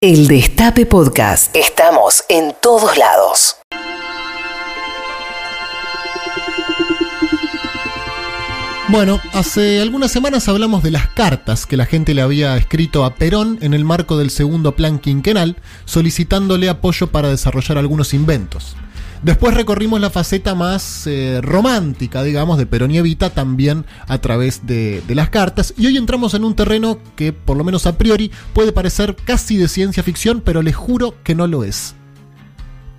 El Destape Podcast. Estamos en todos lados. Bueno, hace algunas semanas hablamos de las cartas que la gente le había escrito a Perón en el marco del segundo plan quinquenal, solicitándole apoyo para desarrollar algunos inventos. Después recorrimos la faceta más eh, romántica, digamos, de Perón y Evita, también a través de, de, las cartas. Y hoy entramos en un terreno que, por lo menos a priori, puede parecer casi de ciencia ficción, pero les juro que no lo es.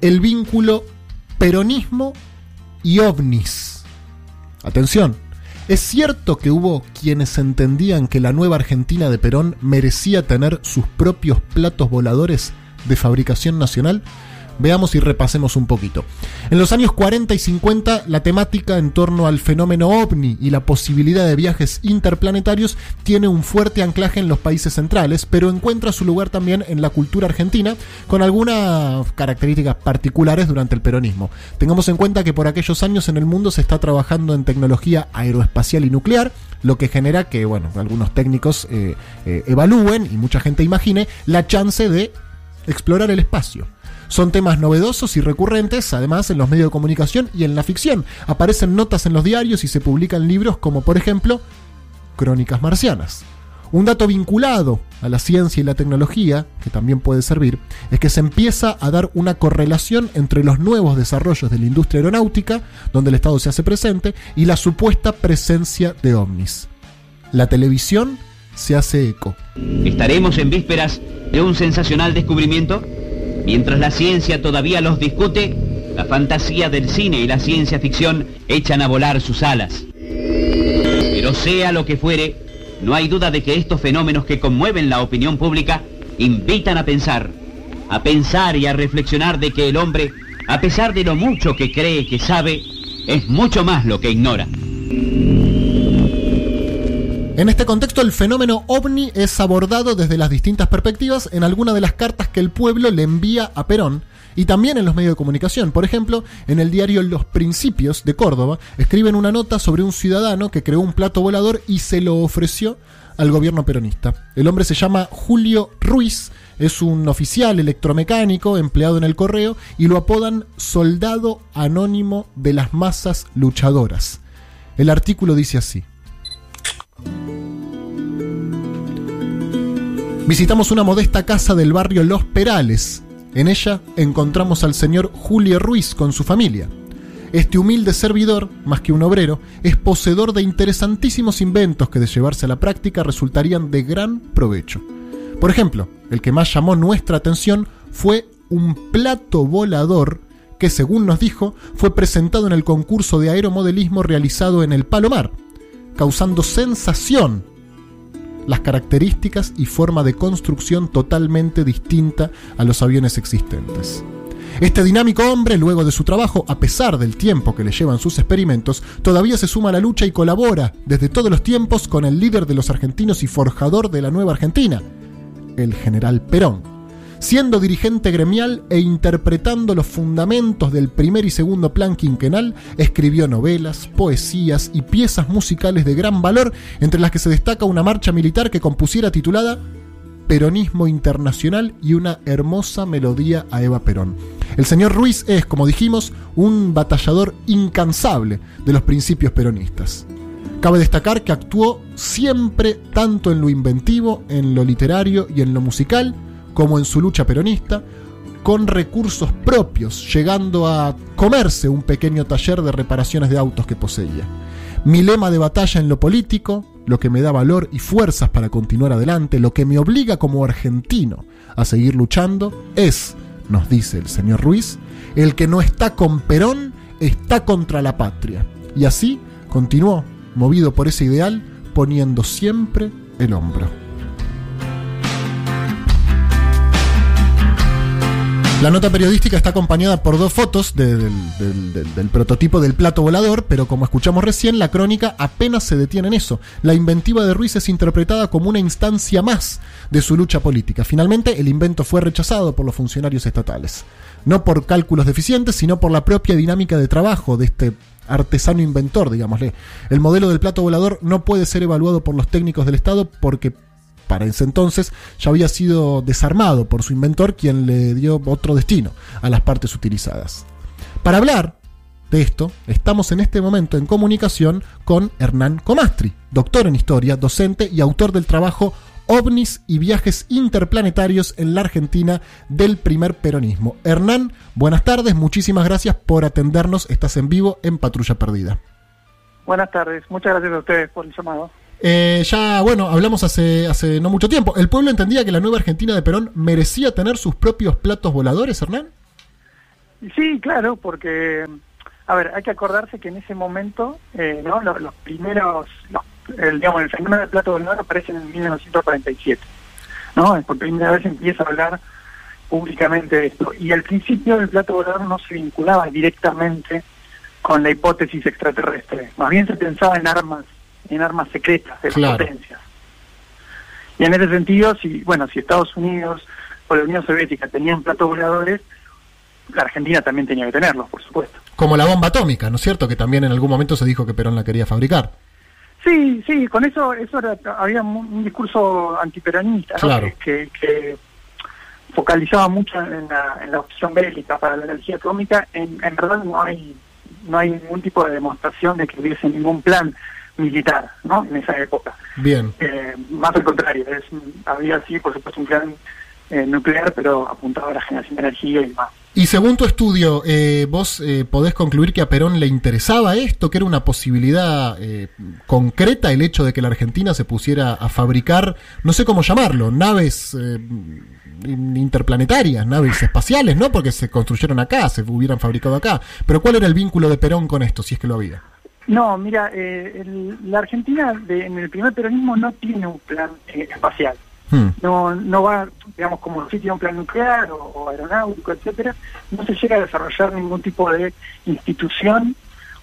El vínculo peronismo y ovnis. Atención, es cierto que hubo quienes entendían que la nueva Argentina de Perón merecía tener sus propios platos voladores de fabricación nacional. Veamos y repasemos un poquito. En los años 40 y 50, la temática en torno al fenómeno ovni y la posibilidad de viajes interplanetarios tiene un fuerte anclaje en los países centrales, pero encuentra su lugar también en la cultura argentina, con algunas características particulares durante el peronismo. Tengamos en cuenta que por aquellos años en el mundo se está trabajando en tecnología aeroespacial y nuclear, lo que genera que, bueno, algunos técnicos eh, eh, evalúen y mucha gente imagine la chance de explorar el espacio. Son temas novedosos y recurrentes, además, en los medios de comunicación y en la ficción. Aparecen notas en los diarios y se publican libros como, por ejemplo, Crónicas Marcianas. Un dato vinculado a la ciencia y la tecnología, que también puede servir, es que se empieza a dar una correlación entre los nuevos desarrollos de la industria aeronáutica, donde el Estado se hace presente, y la supuesta presencia de ovnis. La televisión se hace eco. ¿Estaremos en vísperas de un sensacional descubrimiento? Mientras la ciencia todavía los discute, la fantasía del cine y la ciencia ficción echan a volar sus alas. Pero sea lo que fuere, no hay duda de que estos fenómenos que conmueven la opinión pública invitan a pensar, a pensar y a reflexionar de que el hombre, a pesar de lo mucho que cree que sabe, es mucho más lo que ignora. En este contexto, el fenómeno ovni es abordado desde las distintas perspectivas en alguna de las cartas que el pueblo le envía a Perón y también en los medios de comunicación. Por ejemplo, en el diario Los Principios de Córdoba, escriben una nota sobre un ciudadano que creó un plato volador y se lo ofreció al gobierno peronista. El hombre se llama Julio Ruiz, es un oficial electromecánico empleado en el correo y lo apodan Soldado Anónimo de las Masas Luchadoras. El artículo dice así. Visitamos una modesta casa del barrio Los Perales. En ella encontramos al señor Julio Ruiz con su familia. Este humilde servidor, más que un obrero, es poseedor de interesantísimos inventos que de llevarse a la práctica resultarían de gran provecho. Por ejemplo, el que más llamó nuestra atención fue un plato volador que, según nos dijo, fue presentado en el concurso de aeromodelismo realizado en el Palomar, causando sensación las características y forma de construcción totalmente distinta a los aviones existentes. Este dinámico hombre, luego de su trabajo, a pesar del tiempo que le llevan sus experimentos, todavía se suma a la lucha y colabora desde todos los tiempos con el líder de los argentinos y forjador de la nueva Argentina, el general Perón siendo dirigente gremial e interpretando los fundamentos del primer y segundo plan quinquenal, escribió novelas, poesías y piezas musicales de gran valor, entre las que se destaca una marcha militar que compusiera titulada Peronismo Internacional y una hermosa melodía a Eva Perón. El señor Ruiz es, como dijimos, un batallador incansable de los principios peronistas. Cabe destacar que actuó siempre tanto en lo inventivo, en lo literario y en lo musical, como en su lucha peronista, con recursos propios, llegando a comerse un pequeño taller de reparaciones de autos que poseía. Mi lema de batalla en lo político, lo que me da valor y fuerzas para continuar adelante, lo que me obliga como argentino a seguir luchando, es, nos dice el señor Ruiz, el que no está con Perón está contra la patria. Y así continuó, movido por ese ideal, poniendo siempre el hombro. La nota periodística está acompañada por dos fotos del, prototipo del plato volador, pero como escuchamos recién, la crónica apenas se detiene en eso. La inventiva de Ruiz es interpretada como una instancia más de su lucha política. Finalmente, el invento fue rechazado por los funcionarios estatales. No por cálculos deficientes, sino por la propia dinámica de trabajo de este artesano inventor, digámosle. El modelo del plato volador no puede ser evaluado por los técnicos del Estado porque para ese entonces, ya había sido desarmado por su inventor, quien le dio otro destino a las partes utilizadas. Para hablar de esto, estamos en este momento en comunicación con Hernán Comastri, doctor en historia, docente y autor del trabajo ovnis y viajes interplanetarios en la Argentina del primer peronismo. Hernán, buenas tardes, muchísimas gracias por atendernos, estás en vivo en Patrulla Perdida. Buenas tardes, muchas gracias a ustedes por el llamado. Eh, ya, bueno, hablamos hace, hace no mucho tiempo. ¿El pueblo entendía que la nueva Argentina de Perón merecía tener sus propios platos voladores, Hernán? Sí, claro, porque, a ver, hay que acordarse que en ese momento, eh, ¿no? Los, primeros, el, digamos, el fenómeno del plato volador aparece en 1947, ¿no? Por primera vez empieza a hablar públicamente de esto. Y al principio el plato volador no se vinculaba directamente con la hipótesis extraterrestre, más bien se pensaba en armas en armas secretas de las potencias. Y en ese sentido, si bueno, si Estados Unidos o la Unión Soviética tenían platos voladores, la Argentina también tenía que tenerlos, por supuesto. Como la bomba atómica, ¿no es cierto? Que también en algún momento se dijo que Perón la quería fabricar. Sí, sí, con eso eso había un, discurso antiperonista que, que, focalizaba mucho en la, en la opción bélica para la energía atómica. En, en verdad no hay no hay ningún tipo de demostración de que hubiese ningún plan militar, ¿no? En esa época. Bien. Eh, más al contrario, es, había sí, por supuesto, un plan eh, nuclear, pero apuntado a la generación de energía y más. Y según tu estudio, eh, vos podés concluir que a Perón le interesaba esto, que era una posibilidad concreta el hecho de que la Argentina se pusiera a fabricar, no sé cómo llamarlo, naves interplanetarias, naves espaciales, ¿no? Porque se construyeron acá, se hubieran fabricado acá. Pero ¿cuál era el vínculo de Perón con esto, si es que lo había? No, mira, eh, la Argentina en el primer peronismo no tiene un plan eh, espacial. Hmm. No, no va, digamos, como si tiene un plan nuclear o, aeronáutico, etcétera, no se llega a desarrollar ningún tipo de institución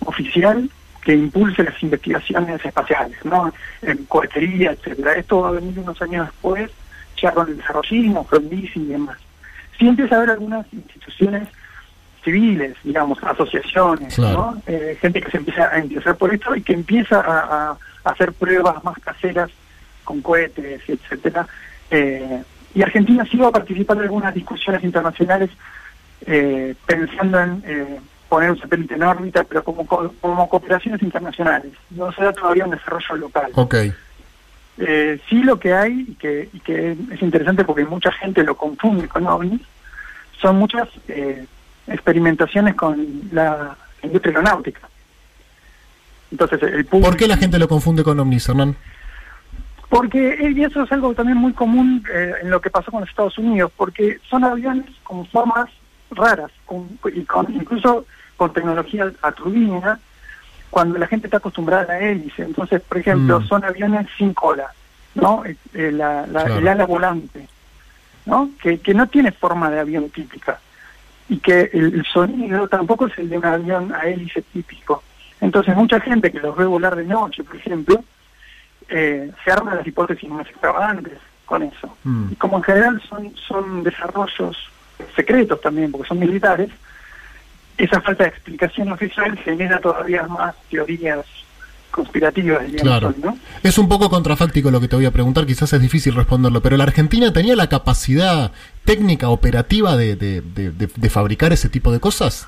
oficial que impulse las investigaciones espaciales, ¿no? En cohetería, etcétera. Esto va a venir unos años después, ya con el desarrollismo, Frondizi y demás. Sí empieza a haber algunas instituciones civiles, digamos, asociaciones, ¿no? Eh, gente que se empieza a interesar por esto y que empieza a, hacer pruebas más caseras con cohetes, etcétera. Eh, y Argentina sí va a participar en algunas discusiones internacionales eh, pensando en poner un satélite en órbita, pero como, como cooperaciones internacionales. No se da todavía un desarrollo local. Okay. sí lo que hay, y que, y que es interesante porque mucha gente lo confunde con ovnis, son muchas experimentaciones con la industria aeronáutica. Entonces, el ¿Por qué la gente lo confunde con ovnis, Hernán? Porque y eso es algo también muy común eh, en lo que pasó con los Estados Unidos, porque son aviones con formas raras, con, y con, incluso con tecnología a turbina, cuando la gente está acostumbrada a hélice. Entonces, por ejemplo, mm. son aviones sin cola, ¿no? Eh, eh, la, la, El ala volante, ¿no? Que, que no tiene forma de avión típica y que el, sonido tampoco es el de un avión a hélice típico. Entonces mucha gente que los ve volar de noche, por ejemplo, eh, se arma las hipótesis más extravagantes con eso. Mm. Y como en general son, son desarrollos secretos también, porque son militares, esa falta de explicación oficial genera todavía más teorías conspirativas, claro. Es un poco contrafáctico lo que te voy a preguntar, quizás es difícil responderlo, pero la Argentina tenía la capacidad técnica, operativa de, de, fabricar ese tipo de cosas.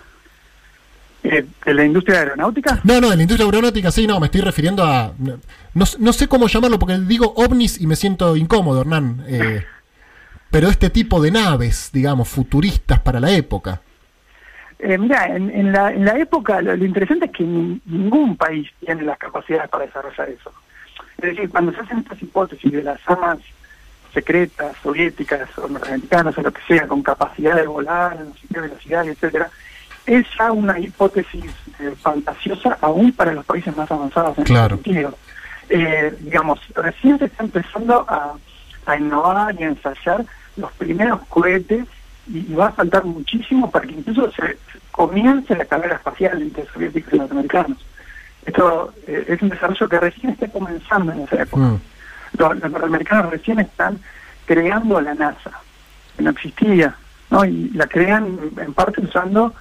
Eh, ¿De la industria aeronáutica? No, no, de la industria aeronáutica sí, no, me estoy refiriendo a... No, no sé cómo llamarlo porque digo ovnis y me siento incómodo, Hernán. Eh, pero este tipo de naves, digamos, futuristas para la época. Eh, mira, en, la, en la época lo, interesante es que ningún país tiene las capacidades para desarrollar eso. Es decir, cuando se hacen estas hipótesis de las armas secretas, soviéticas o norteamericanas o lo que sea, con capacidad de volar, no sé qué velocidad, etcétera, es ya una hipótesis eh, fantasiosa aún para los países más avanzados en claro. ese sentido. Eh, digamos, recién se está empezando a, a innovar y a ensayar los primeros cohetes y, va a faltar muchísimo para que incluso se comience la carrera espacial entre soviéticos y norteamericanos. Esto eh, es un desarrollo que recién está comenzando en esa época. Mm. Los, norteamericanos recién están creando la NASA, que no existía, ¿no? y la crean en parte usando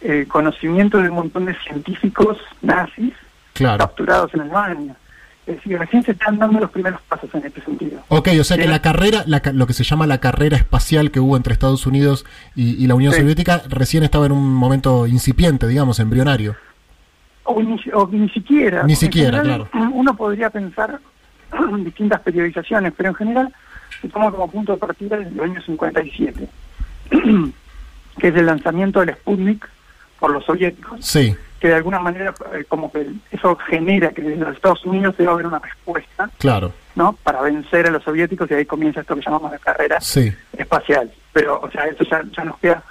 eh, conocimiento de un montón de científicos nazis capturados en Alemania. Es decir, recién se están dando los primeros pasos en este sentido. Ok, o sea que la carrera, lo que se llama la carrera espacial que hubo entre Estados Unidos y, la Unión Soviética, recién estaba en un momento incipiente, digamos, embrionario. O ni, ni siquiera. Ni siquiera, claro. Uno podría pensar en distintas periodizaciones, pero en general se toma como punto de partida el año 57, que es el lanzamiento del Sputnik por los soviéticos. Sí que de alguna manera eh, como que eso genera que desde los Estados Unidos debe haber una respuesta claro. no para vencer a los soviéticos y ahí comienza esto que llamamos la carrera espacial. Pero o sea eso ya, ya nos queda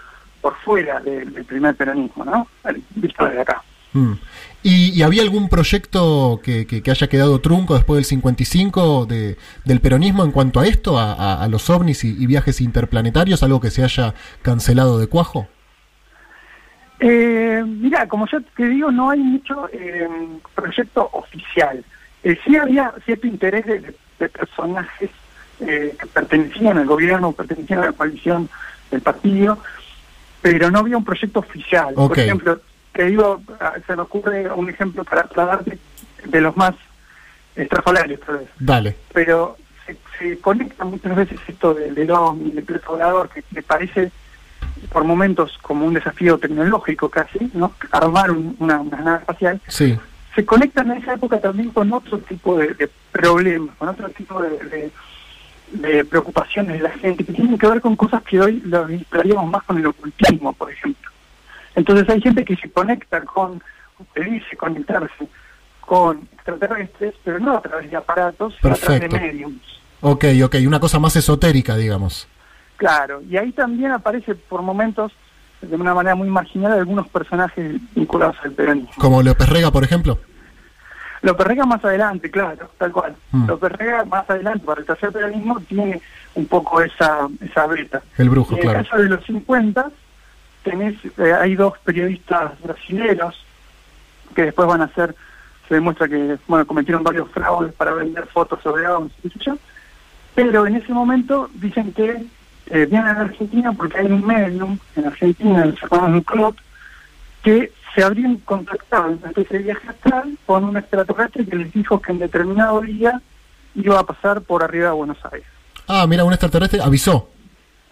por fuera del, primer peronismo no visto desde acá. Mm. ¿Y, había algún proyecto que, que, haya quedado trunco después del 55 de, del peronismo en cuanto a esto, a, los ovnis y, viajes interplanetarios, algo que se haya cancelado de cuajo? Eh, mira, como yo te digo, no hay mucho eh, proyecto oficial. Eh, sí había cierto interés de, personajes eh, que pertenecían al gobierno, pertenecían a la coalición del partido, pero no había un proyecto oficial. Por ejemplo, te digo, ah, se me ocurre un ejemplo para, darte de los más estrafalarios, tal vez. Dale. Pero se, conecta muchas veces esto del, del del volador, que me parece por momentos como un desafío tecnológico casi, ¿no? Armar una, nave espacial. Sí. Se conectan en esa época también con otro tipo de, problemas, con otro tipo de, de, preocupaciones de la gente que tienen que ver con cosas que hoy lo vincularíamos más con el ocultismo, por ejemplo. Entonces hay gente que se conecta con, que dice conectarse con extraterrestres, pero no a través de aparatos, sino a través de mediums. Ok, ok, una cosa más esotérica, digamos. Claro, y ahí también aparece por momentos, de una manera muy marginal, algunos personajes vinculados al peronismo. ¿Como López Rega, por ejemplo? López Rega más adelante, claro, tal cual. Mm. López Rega más adelante, para el tercer peronismo, tiene un poco esa, esa beta. El brujo, claro. En el caso de los 50, tenés, eh, hay dos periodistas brasileños que después van a ser, se demuestra que bueno cometieron varios fraudes para vender fotos sobre ovnis, pero en ese momento dicen que eh, vienen a Argentina porque hay un medium en Argentina, el un Club, que se habrían contactado en una especie de viaje astral con un extraterrestre que les dijo que en determinado día iba a pasar por arriba de Buenos Aires. Ah, mira, un extraterrestre avisó.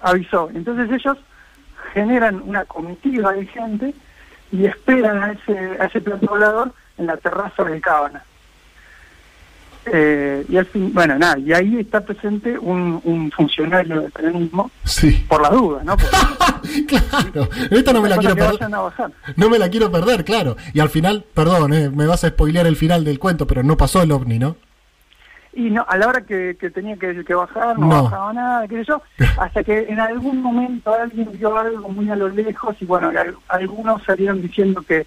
Avisó. Entonces ellos generan una comitiva de gente y esperan a ese, a ese plato volador en la terraza del Cábana. Eh, y al fin, bueno, nada, y ahí está presente un, un funcionario del peronismo, sí. por la duda, ¿no? claro, esta no me la quiero perder. No me la quiero perder, claro. Y al final, perdón, eh, me vas a spoilear el final del cuento, pero no pasó el ovni, ¿no? Y no, a la hora que, que tenía que, que bajar, no, bajaba nada, qué sé yo, hasta que en algún momento alguien vio algo muy a lo lejos y bueno, algunos salieron diciendo que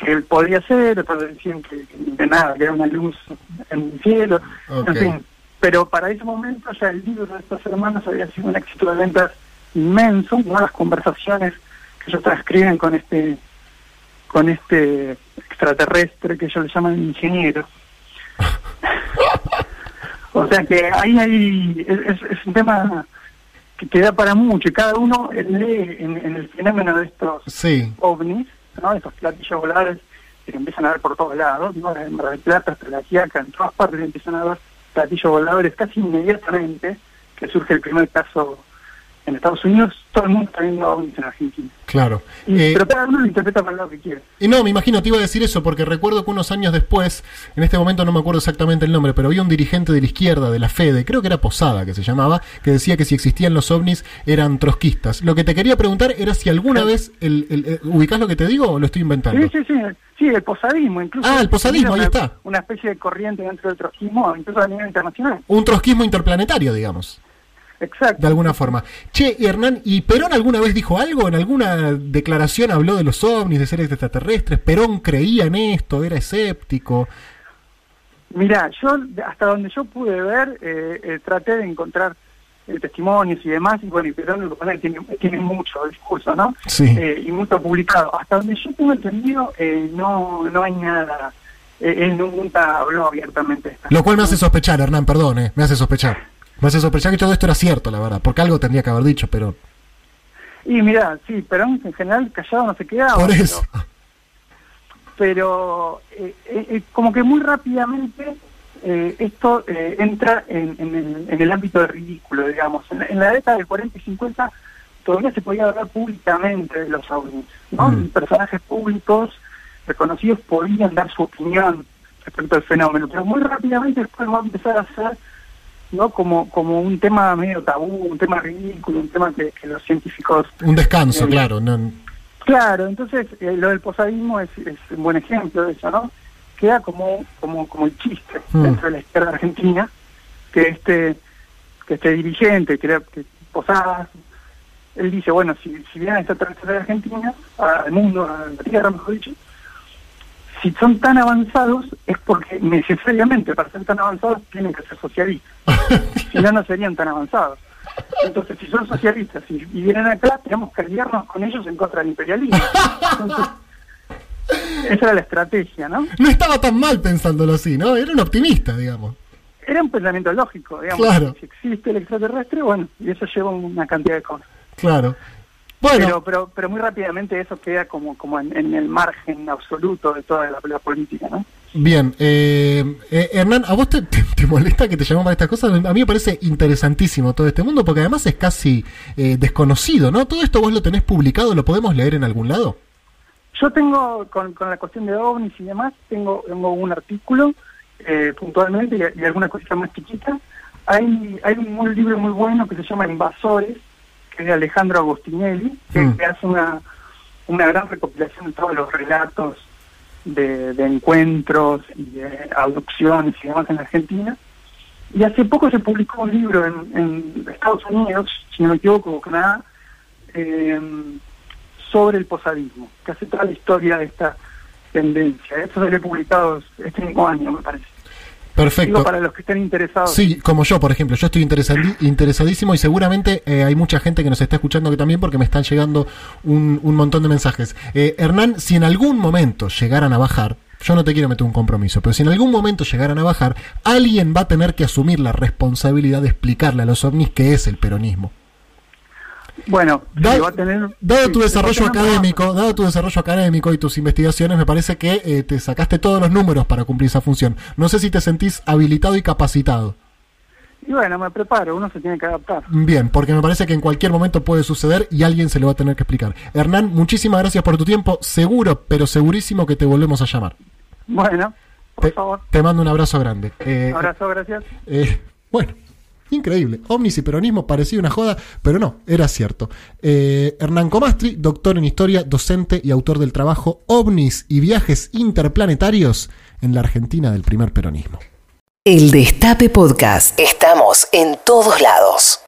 que él podía ser, otros decían que, de nada, que era una luz en el cielo, en fin. Pero para ese momento ya el libro de estas hermanas había sido un éxito de ventas inmenso, ¿no? las conversaciones que ellos transcriben con este con este extraterrestre que ellos le llaman ingeniero. o sea que ahí hay, es, es, un tema que queda para mucho y cada uno lee en, en el fenómeno de estos ovnis ¿no? Esos platillos voladores que empiezan a ver por todos lados, ¿no? En Mar del Plata, hasta la Quiaca, en todas partes empiezan a ver platillos voladores casi inmediatamente que surge el primer caso en Estados Unidos, todo el mundo está viendo ovnis en Argentina. Claro. Eh, pero cada uno lo interpreta para lo que quiere. Y no, me imagino, te iba a decir eso, porque recuerdo que unos años después, en este momento no me acuerdo exactamente el nombre, pero había un dirigente de la izquierda, de la FEDE, creo que era Posada que se llamaba, que decía que si existían los ovnis eran trotskistas. Lo que te quería preguntar era si alguna vez, el, el, ¿ubicás lo que te digo o lo estoy inventando? Sí, sí, sí. Sí, el posadismo, incluso. Ah, el posadismo, ahí está. Una especie de corriente dentro del trotskismo, incluso a nivel internacional. Un trotskismo interplanetario, digamos. Exacto. De alguna forma. Che, Hernán, ¿y Perón alguna vez dijo algo? ¿En alguna declaración habló de los ovnis, de seres extraterrestres? ¿Perón creía en esto? ¿Era escéptico? Mira, yo hasta donde yo pude ver, eh, eh, traté de encontrar eh, testimonios y demás, y bueno, y Perón lo que tiene, tiene mucho discurso, ¿no? Sí. y mucho publicado. Hasta donde yo tengo entendido, no, no hay nada. él nunca habló abiertamente. Lo cual me hace sospechar, Hernán, perdón, me hace sospechar. Me hace sospechar que todo esto era cierto, la verdad, porque algo tendría que haber dicho, pero... Y mira, sí, Perón en general callado no se quedaba. Por eso. Pero, eh, eh, eh, como que muy rápidamente eh, esto eh, entra en, el, ámbito de ridículo, digamos. En, la década del 40 y 50 todavía se podía hablar públicamente de los ovnis, ¿no? Mm. personajes públicos reconocidos podían dar su opinión respecto al fenómeno, pero muy rápidamente después va a empezar a ser no como como un tema medio tabú, un tema ridículo, un tema que, los científicos... Un descanso, claro. No... Claro, entonces lo del posadismo es, es un buen ejemplo de eso, ¿no? queda como como como el chiste hmm. dentro de la izquierda argentina que este que este dirigente que, que Posadas él dice bueno si, si vienen esta tercera de Argentina al mundo a la tierra mejor dicho si son tan avanzados es porque necesariamente para ser tan avanzados tienen que ser socialistas si no no serían tan avanzados entonces si son socialistas y, vienen acá tenemos que aliarnos con ellos en contra del imperialismo entonces esa era la estrategia, ¿no? No estaba tan mal pensándolo así, ¿no? Era un optimista, digamos. Era un pensamiento lógico, digamos. Claro. Si existe el extraterrestre, bueno, y eso lleva una cantidad de cosas. Claro. Bueno. Pero, pero, pero muy rápidamente eso queda como, como en, el margen absoluto de toda la, política, ¿no? Bien, eh, eh, Hernán, ¿a vos te, molesta que te llamemos para estas cosas? A mí me parece interesantísimo todo este mundo porque además es casi eh, desconocido, ¿no? ¿Todo esto vos lo tenés publicado? ¿Lo podemos leer en algún lado? Yo tengo, con, la cuestión de ovnis y demás, tengo, tengo un artículo eh, puntualmente y, algunas cositas más chiquitas. Hay, hay un, libro muy bueno que se llama Invasores, que es de Alejandro Agostinelli, que, mm. hace una, una gran recopilación de todos los relatos de, encuentros y de abducciones y demás en Argentina. Y hace poco se publicó un libro en, en Estados Unidos, si no me equivoco, Canadá, eh, sobre el posadismo, que hace toda la historia de esta tendencia. Esto he publicado este mismo año, me parece. Perfecto. para los que estén interesados. Sí, como yo, por ejemplo. Yo estoy interesadísimo y seguramente eh, hay mucha gente que nos está escuchando que también porque me están llegando un, un montón de mensajes. Eh, Hernán, si en algún momento llegaran a bajar, yo no te quiero meter un compromiso, pero si en algún momento llegaran a bajar, alguien va a tener que asumir la responsabilidad de explicarle a los ovnis qué es el peronismo. Bueno, dado, a tener, dado tu desarrollo académico, dado tu desarrollo académico y tus investigaciones, me parece que eh, te sacaste todos los números para cumplir esa función. No sé si te sentís habilitado y capacitado. Y bueno, me preparo, uno se tiene que adaptar. Bien, porque me parece que en cualquier momento puede suceder y alguien se lo va a tener que explicar. Hernán, muchísimas gracias por tu tiempo. Seguro, pero segurísimo que te volvemos a llamar. Bueno, por favor. Te mando un abrazo grande. Eh, abrazo, gracias. Eh, bueno. Increíble. Omnis y peronismo parecía una joda, pero no, era cierto. Eh, Hernán Comastri, doctor en historia, docente y autor del trabajo OVNIs y viajes interplanetarios en la Argentina del primer peronismo. El Destape Podcast. Estamos en todos lados.